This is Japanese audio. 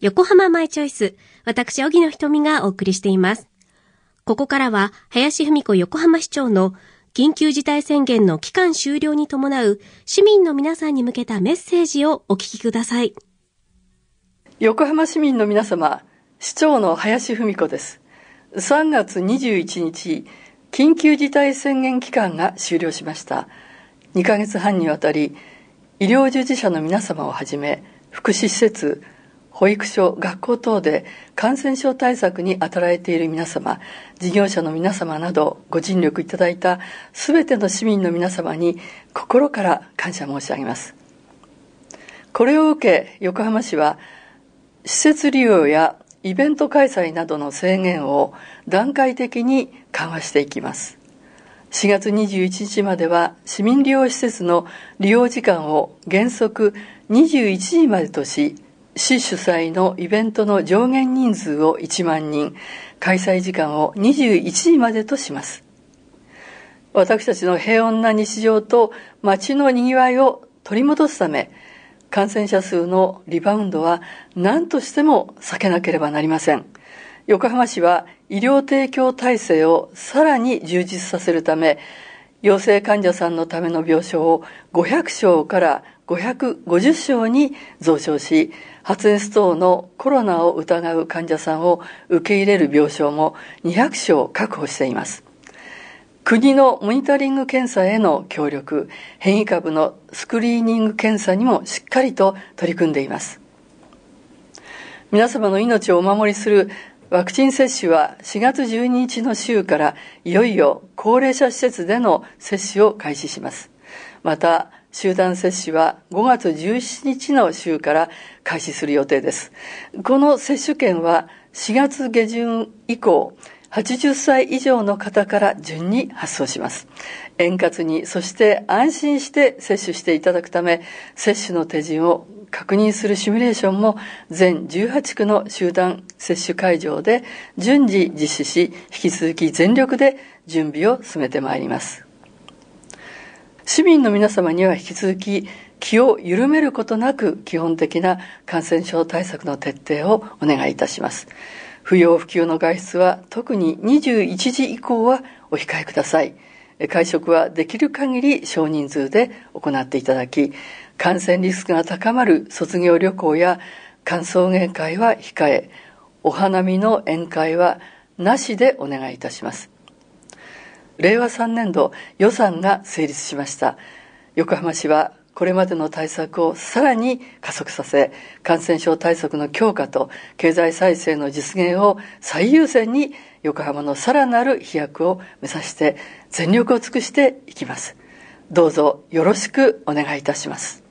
横浜マイチョイス。私、小木の瞳がお送りしています。ここからは、林文子横浜市長の緊急事態宣言の期間終了に伴う市民の皆さんに向けたメッセージをお聞きください。横浜市民の皆様、市長の林文子です。3月21日、緊急事態宣言期間が終了しました。2ヶ月半にわたり、医療従事者の皆様をはじめ、福祉施設、保育所、学校等で感染症対策に当たられている皆様、事業者の皆様などご尽力いただいたすべての市民の皆様に心から感謝申し上げます。これを受け、横浜市は施設利用やイベント開催などの制限を段階的に緩和していきます。4月21日までは市民利用施設の利用時間を原則21時までとし、市主催のイベントの上限人数を1万人、開催時間を21時までとします。私たちの平穏な日常と街の賑わいを取り戻すため、感染者数のリバウンドは何としても避けなければなりません。横浜市は医療提供体制をさらに充実させるため、陽性患者さんのための病床を500床から550床に増床し、発熱等のコロナを疑う患者さんを受け入れる病床も200床確保しています。国のモニタリング検査への協力、変異株のスクリーニング検査にもしっかりと取り組んでいます。皆様の命をお守りするワクチン接種は4月12日の週からいよいよ高齢者施設での接種を開始します。また、集団接種は5月17日の週から開始する予定です。この接種券は4月下旬以降、80歳以上の方から順に発送します。円滑に、そして安心して接種していただくため、接種の手順を確認するシミュレーションも全18区の集団接種会場で順次実施し、引き続き全力で準備を進めてまいります。市民の皆様には引き続き気を緩めることなく基本的な感染症対策の徹底をお願いいたします。不要不急の外出は特に21時以降はお控えください。会食はできる限り少人数で行っていただき、感染リスクが高まる卒業旅行や歓送迎会は控え、お花見の宴会はなしでお願いいたします。令和3年度予算が成立しました横浜市はこれまでの対策をさらに加速させ感染症対策の強化と経済再生の実現を最優先に横浜のさらなる飛躍を目指して全力を尽くしていきます。どうぞよろしくお願いいたします。